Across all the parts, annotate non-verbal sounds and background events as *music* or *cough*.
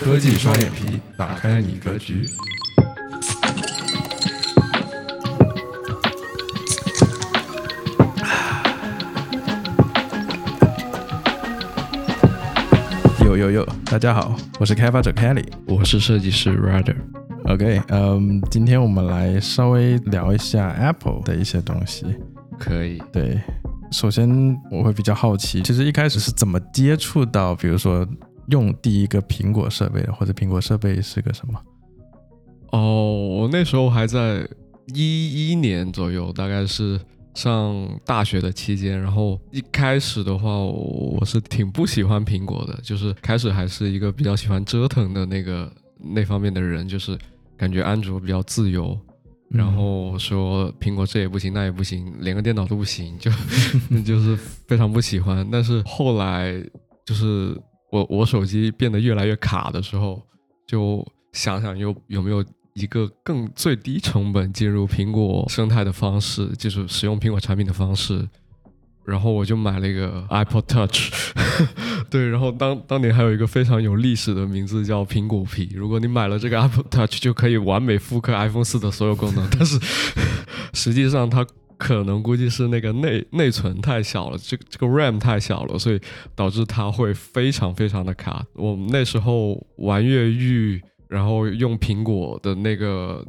科技双眼皮，打开你格局。有有有，大家好，我是开发者 Kelly，我是设计师 Rider。OK，嗯，今天我们来稍微聊一下 Apple 的一些东西。可以，对，首先我会比较好奇，其实一开始是怎么接触到，比如说用第一个苹果设备的，或者苹果设备是个什么？哦，我那时候还在一一年左右，大概是上大学的期间。然后一开始的话，我是挺不喜欢苹果的，就是开始还是一个比较喜欢折腾的那个那方面的人，就是感觉安卓比较自由。然后 *laughs* 说苹果这也不行那也不行，连个电脑都不行，就 *laughs* 就是非常不喜欢。但是后来就是我我手机变得越来越卡的时候，就想想有有没有一个更最低成本进入苹果生态的方式，就是使用苹果产品的方式。然后我就买了一个 Apple Touch，*laughs* 对，然后当当年还有一个非常有历史的名字叫苹果皮。如果你买了这个 Apple Touch，就可以完美复刻 iPhone 四的所有功能。但是 *laughs* 实际上它可能估计是那个内内存太小了，这这个 RAM 太小了，所以导致它会非常非常的卡。我们那时候玩越狱，然后用苹果的那个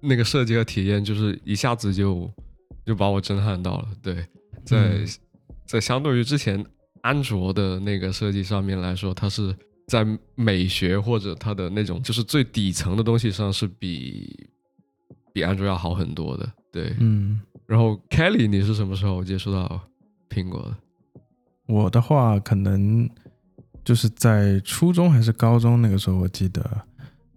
那个设计和体验，就是一下子就就把我震撼到了。对。在在相对于之前安卓的那个设计上面来说，它是在美学或者它的那种就是最底层的东西上是比比安卓要好很多的。对，嗯。然后 Kelly，你是什么时候接触到苹果的？我的话，可能就是在初中还是高中那个时候，我记得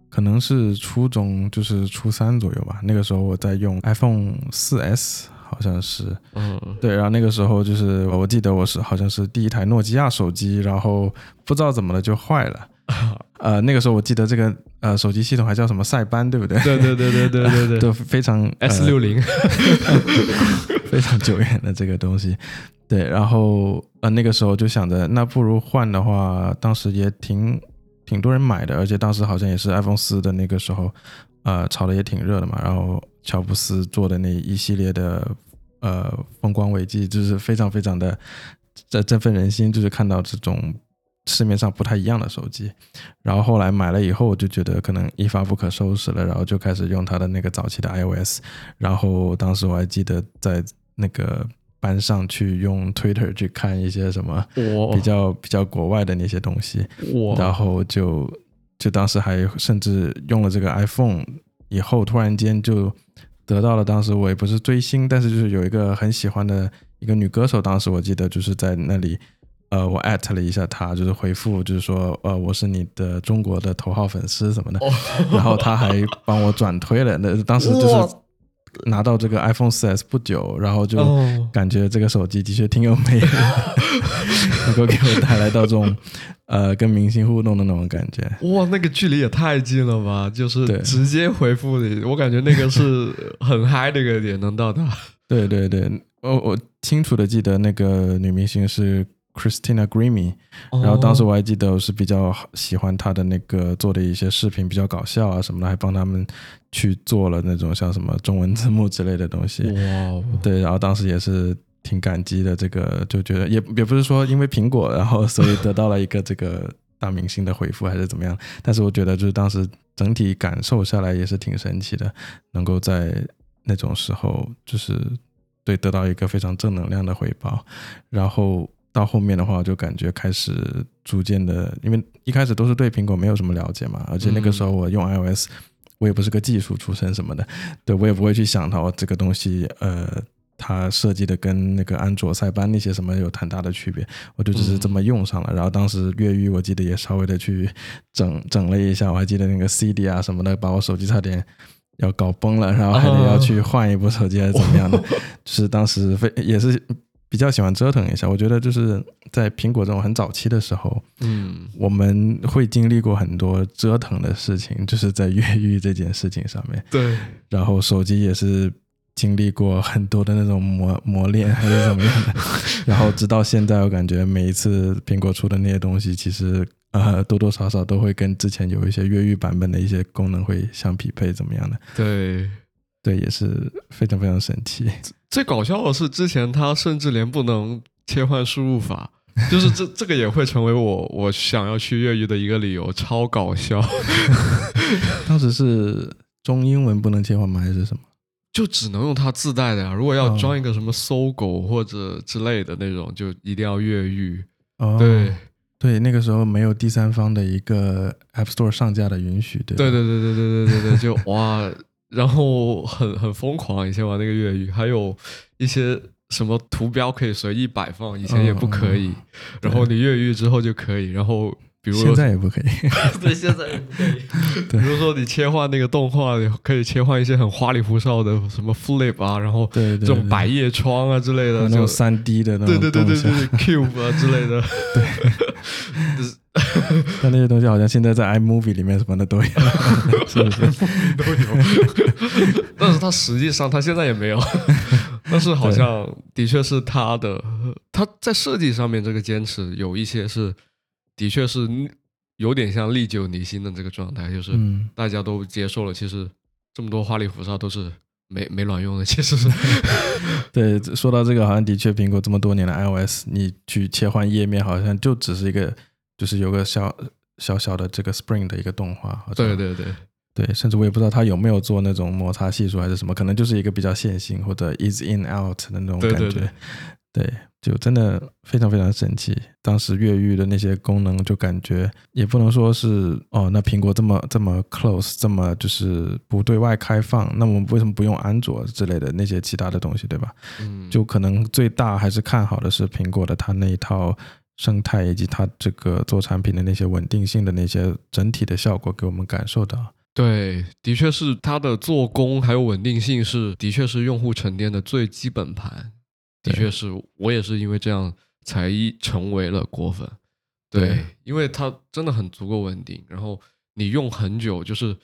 可能是初中，就是初三左右吧。那个时候我在用 iPhone 四 S。好像是，嗯，对，然后那个时候就是我记得我是好像是第一台诺基亚手机，然后不知道怎么了就坏了，*laughs* 呃，那个时候我记得这个呃手机系统还叫什么塞班，对不对？对对对对对对对，*laughs* 都非常 S 六零，*laughs* 非常久远的这个东西，对，然后呃那个时候就想着那不如换的话，当时也挺挺多人买的，而且当时好像也是 iPhone 四的那个时候。呃，炒的也挺热的嘛，然后乔布斯做的那一系列的呃风光伟绩，就是非常非常的在振奋人心，就是看到这种市面上不太一样的手机，然后后来买了以后，我就觉得可能一发不可收拾了，然后就开始用它的那个早期的 iOS，然后当时我还记得在那个班上去用 Twitter 去看一些什么比较比较国外的那些东西，然后就。就当时还甚至用了这个 iPhone 以后，突然间就得到了。当时我也不是追星，但是就是有一个很喜欢的一个女歌手。当时我记得就是在那里，呃，我艾特了一下他，就是回复，就是说，呃，我是你的中国的头号粉丝什么的。然后他还帮我转推了。那当时就是拿到这个 iPhone 4S 不久，然后就感觉这个手机的确挺有魅力，*laughs* 能够给我带来到这种。呃，跟明星互动的那种感觉，哇，那个距离也太近了吧！就是直接回复你，我感觉那个是 *laughs* 很嗨的一个点，能到达。对对对，我我清楚的记得那个女明星是 Christina Grimmie，然后当时我还记得我是比较喜欢她的那个做的一些视频，比较搞笑啊什么的，还帮他们去做了那种像什么中文字幕之类的东西。哇，对，然后当时也是。挺感激的，这个就觉得也也不是说因为苹果，然后所以得到了一个这个大明星的回复还是怎么样，但是我觉得就是当时整体感受下来也是挺神奇的，能够在那种时候就是对得到一个非常正能量的回报，然后到后面的话就感觉开始逐渐的，因为一开始都是对苹果没有什么了解嘛，而且那个时候我用 iOS，我也不是个技术出身什么的，对我也不会去想到这个东西，呃。它设计的跟那个安卓塞班那些什么有很大的区别，我就只是这么用上了。然后当时越狱，我记得也稍微的去整整了一下，我还记得那个 CD 啊什么的，把我手机差点要搞崩了，然后还得要去换一部手机还是怎么样的。*laughs* 就是当时非也是比较喜欢折腾一下。我觉得就是在苹果这种很早期的时候，嗯，我们会经历过很多折腾的事情，就是在越狱这件事情上面。对，然后手机也是。经历过很多的那种磨磨练还是怎么样的，*laughs* 然后直到现在，我感觉每一次苹果出的那些东西，其实呃多多少少都会跟之前有一些越狱版本的一些功能会相匹配，怎么样的？对，对，也是非常非常神奇。*laughs* 最搞笑的是，之前它甚至连不能切换输入法，就是这这个也会成为我我想要去越狱的一个理由，超搞笑。*laughs* 当时是中英文不能切换吗？还是什么？就只能用它自带的呀。如果要哦装一个什么搜狗或者之类的那种，就一定要越狱。哦，对，对，那个时候没有第三方的一个 App Store 上架的允许，对对对对对对对对对，就哇，然后很很疯狂，以前玩那个越狱，还有一些什么图标可以随意摆放，以前也不可以，然后你越狱之后就可以，然后比如 *laughs* 现在也不可以。对现在也不可以，比如说你切换那个动画，可以切换一些很花里胡哨的什么 flip 啊，然后这种百叶窗啊之类的，那种三 D 的那种对对对对对 cube 啊之类的，对。*laughs* 但那些东西好像现在在 iMovie 里面什么的都有，*laughs* 是不是？都有，但是它实际上它现在也没有，但是好像的确是它的，它在设计上面这个坚持有一些是，的确是有点像历久弥新的这个状态，就是嗯，大家都接受了，其实这么多花里胡哨都是没没卵用的，其实是，*laughs* 对，说到这个，好像的确苹果这么多年的 iOS，你去切换页面，好像就只是一个，就是有个小小小的这个 Spring 的一个动画，好像对对对。对，甚至我也不知道他有没有做那种摩擦系数还是什么，可能就是一个比较线性或者 is in out 的那种感觉。对对对对就真的非常非常神奇。当时越狱的那些功能，就感觉也不能说是哦，那苹果这么这么 close，这么就是不对外开放，那我们为什么不用安卓之类的那些其他的东西，对吧？嗯，就可能最大还是看好的是苹果的它那一套生态以及它这个做产品的那些稳定性的那些整体的效果给我们感受到。对，的确是它的做工还有稳定性是，的确是用户沉淀的最基本盘。的确是我也是因为这样才一成为了果粉。对，对因为它真的很足够稳定，然后你用很久，就是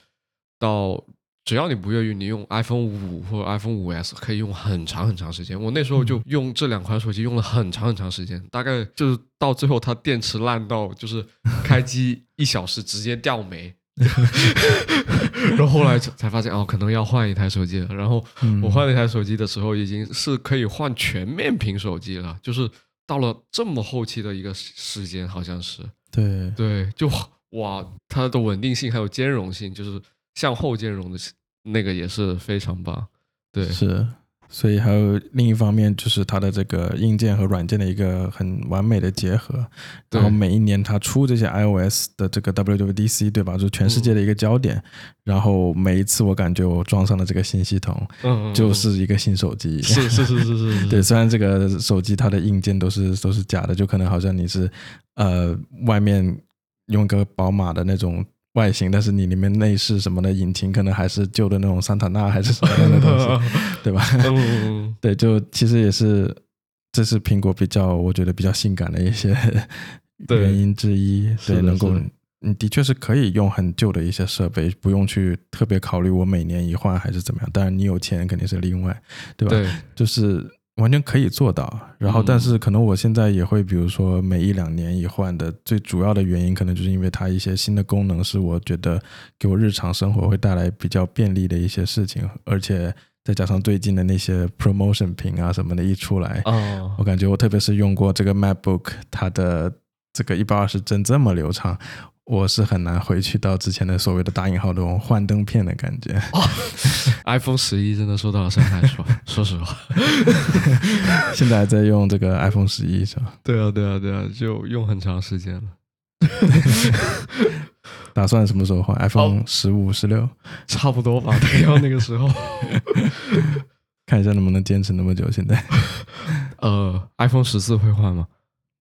到只要你不越狱，你用 iPhone 五或者 iPhone 五 S 可以用很长很长时间。我那时候就用这两款手机用了很长很长时间，大概就是到最后它电池烂到就是开机一小时直接掉没。*laughs* 然后后来才才发现哦，可能要换一台手机了。然后嗯我换了一台手机的时候，已经是可以换全面屏手机了，就是到了这么后期的一个时时间，好像是对对，就哇，它的稳定性还有兼容性，就是向后兼容的那个也是非常棒。对，是，所以还有另一方面就是它的这个硬件和软件的一个很完美的结合。然后每一年它出这些 iOS 的这个 WWDC，对吧？就是全世界的一个焦点。然后每一次我感觉我装上了这个新系统，嗯，嗯就是一个新手机。是是是是是是，*laughs* 对，虽然这个手机它的硬件都是都是假的，就可能好像你是呃外面用个宝马的那种外形，*laughs* 但是你里面内饰什么的引擎可能还是旧的那种桑塔纳还是什么样的东西，*laughs* 对吧？*laughs* 对，就其实也是这是苹果比较我觉得比较性感的一些原因之一，对，能够你的确是可以用很旧的一些设备，不用去特别考虑我每年一换还是怎么样。当然你有钱肯定是另外，对吧？对，就是完全可以做到。然后，嗯但是可能我现在也会，比如说每一两年一换的，最主要的原因可能就是因为它一些新的功能是我觉得给我日常生活会带来比较便利的一些事情，而且再加上最近的那些 promotion 屏啊什么的一出来，哦我感觉我特别是用过这个 MacBook，它的这个一百二十帧这么流畅。我是很难回去到之前的所谓的打引号的那种幻灯片的感觉。*laughs* iPhone 十一真的受到了伤害，说 *laughs* 说实话。*laughs* 现在还在用这个 iPhone 十一是吧？对啊，对啊，对啊，就用很长时间了。打算什么时候换哦？iPhone 十五、十六，差不多吧，得要那个时候。看一下能不能坚持那么久。现在呃，iPhone 十四会换吗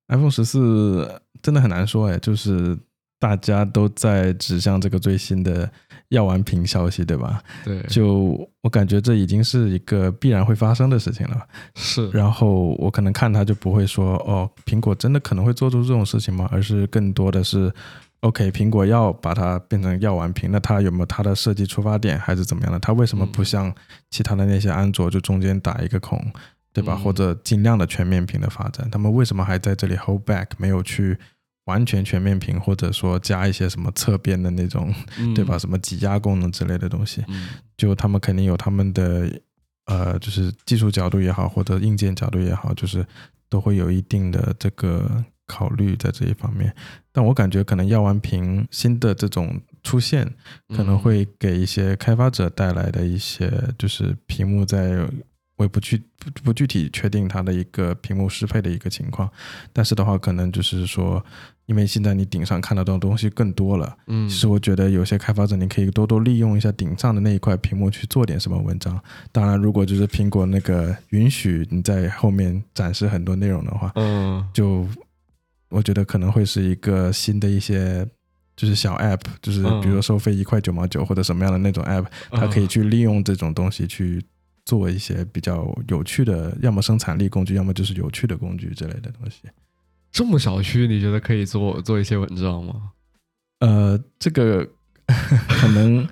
？iPhone 十四真的很难说哎，就是大家都在指向这个最新的药丸屏消息，对吧？对，就我感觉这已经是一个必然会发生的事情了。是然后我可能看它就不会说哦，苹果真的可能会做出这种事情吗？而是更多的是，OK，苹果要把它变成药丸屏，那它有没有它的设计出发点，还是怎么样的？它为什么不嗯像其他的那些安卓就中间打一个孔，对吧？嗯或者尽量的全面屏的发展？他们为什么还在这里 hold back，没有去完全全面屏，或者说加一些什么侧边的那种，嗯对吧？？什么挤压功能之类的东西，嗯就他们肯定有他们的呃，就是技术角度也好，或者硬件角度也好，就是都会有一定的这个考虑在这一方面。但我感觉可能药丸屏新的这种出现，可嗯能会给一些开发者带来的一些，就是屏幕在我也不具不不具体确定它的一个屏幕适配的一个情况，但是的话，可能就是说，因为现在你顶上看得到的东西更多了，嗯，其实我觉得有些开发者你可以多多利用一下顶上的那一块屏幕去做点什么文章。当然，如果就是苹果那个允许你在后面展示很多内容的话，嗯就我觉得可能会是一个新的一些。就是小 app，就是嗯比如说收费一块九毛九或者什么样的那种 app，、它可以嗯去利用这种东西去做一些比较有趣的，要么生产力工具，要么就是有趣的工具之类的东西。这么小区，你觉得可以做做一些文章吗？呃，这个 *laughs* 可能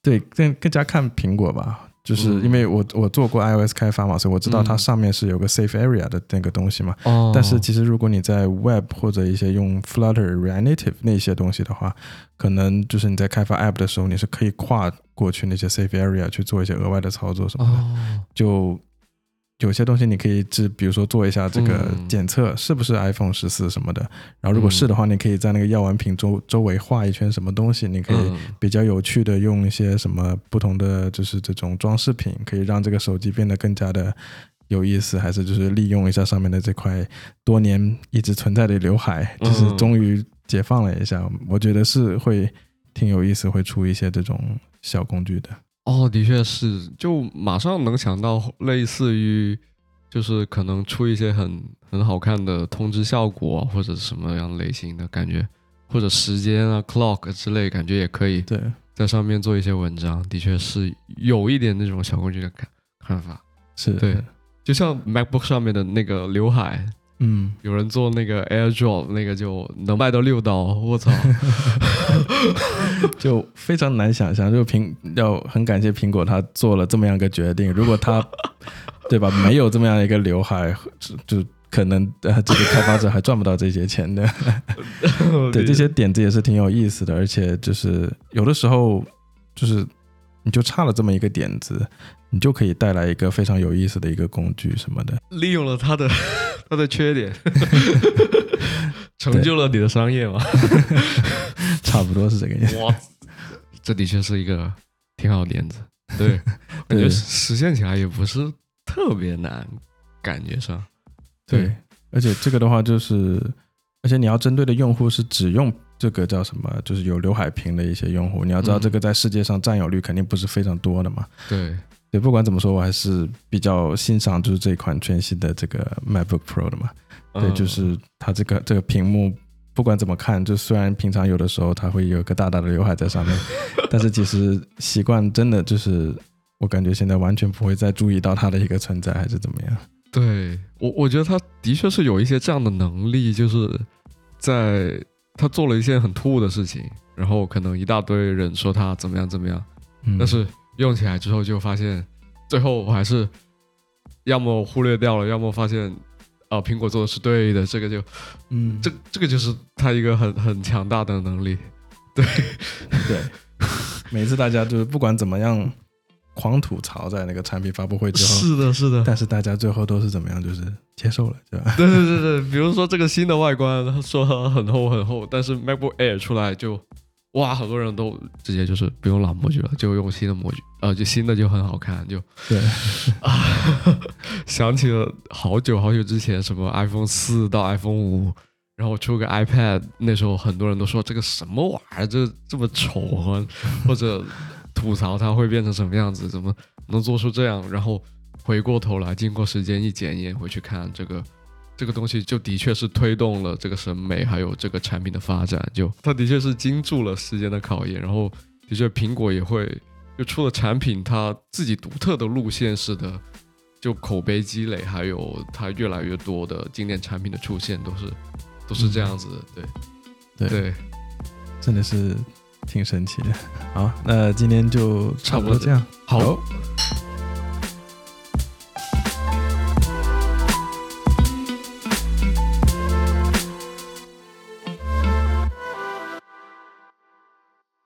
对更更加看苹果吧，就是嗯因为我我做过 iOS 开发嘛，所以我知道它嗯上面是有个 Safe Area 的那个东西嘛。哦但是其实如果你在 Web 或者一些用 Flutter、React Native 那些东西的话，可能就是你在开发 App 的时候，你是可以跨过去那些 Safe Area 去做一些额外的操作什么的。哦，就有些东西你可以只比如说做一下这个嗯检测是不是 iPhone 十四什么的，然后如果是的话，你可以在那个药丸瓶周周围画一圈什么东西，你可以嗯比较有趣的用一些什么不同的就是这种装饰品，可以让这个手机变得更加的。有意思，还是就是利用一下上面的这块多年一直存在的刘海，就是嗯终于解放了一下。我觉得是会挺有意思，会出一些这种小工具的。哦，的确是，就马上能想到类似于，就是可能出一些很很好看的通知效果，或者什么样类型的感觉，或者时间啊 clock 之类，感觉也可以对，在上面做一些文章。的确是有一点那种小工具的看看法，是，对就像 MacBook 上面的那个刘海，嗯，有人做那个 AirDrop，那个就能卖到六刀，我操！*laughs* 就非常难想象，就苹要很感谢苹果，它做了这么样一个决定。如果它 *laughs* 对吧，没有这么样一个刘海，就就可能呃 *laughs* 这个开发者还赚不到这些钱的。对，这些点子也是挺有意思的，而且就是有的时候就是你就差了这么一个点子，你就可以带来一个非常有意思的一个工具什么的。利用了它的 *laughs* 它的缺点，*laughs* 成就了你的商业嘛？差不多是这个意思。哇，这的确是一个挺好的点子，对，*laughs* 感觉得实现起来也不是特别难，感觉上，对，而且这个的话就是，而且你要针对的用户是只用这个叫什么，就是有刘海屏的一些用户。你要知道，嗯这个在世界上占有率肯定不是非常多的嘛。对，对，不管怎么说，我还是比较欣赏就是这款全新的这个 MacBook Pro 的嘛。对，嗯就是它这个这个屏幕，不管怎么看，就虽然平常有的时候它会有个大大的刘海在上面，*laughs* 但是其实习惯真的就是。我感觉现在完全不会再注意到它的一个存在，还是怎么样？对我，我觉得他的确是有一些这样的能力，就是在他做了一些很突兀的事情，然后可能一大堆人说他怎么样怎么样，嗯，但是用起来之后就发现，最后我还是要么忽略掉了，要么发现啊、苹果做的是对的，这个就嗯，这这个就是它一个很很强大的能力。对，*laughs* 对，每次大家就是不管怎么样狂吐槽在那个产品发布会之后，是的，是的，但是大家最后都是怎么样，就是接受了，对吧？*laughs* 对对对对，比如说这个新的外观，他说它很厚很厚，但是 MacBook Air 出来就，哇，很多人都直接就是不用老模具了，就用新的模具，呃，就新的就很好看，就 *laughs* 对，*laughs* 啊，*laughs* 想起了好久好久之前，什么 iPhone 四到 iPhone 五，然后出个 iPad，那时候很多人都说这个什么玩意儿，这这么丑啊，或者吐槽它会变成什么样子，怎么能做出这样？然后回过头来，经过时间一检验，回去看这个这个东西，就的确是推动了这个审美，还有这个产品的发展，就它的确是经住了时间的考验，然后的确苹果也会就出了产品，它自己独特的路线式的。就口碑积累，还有它越来越多的经典产品的出现，都是都是这样子的，对对对，真的是挺神奇的。好，那今天就差不多这样。好好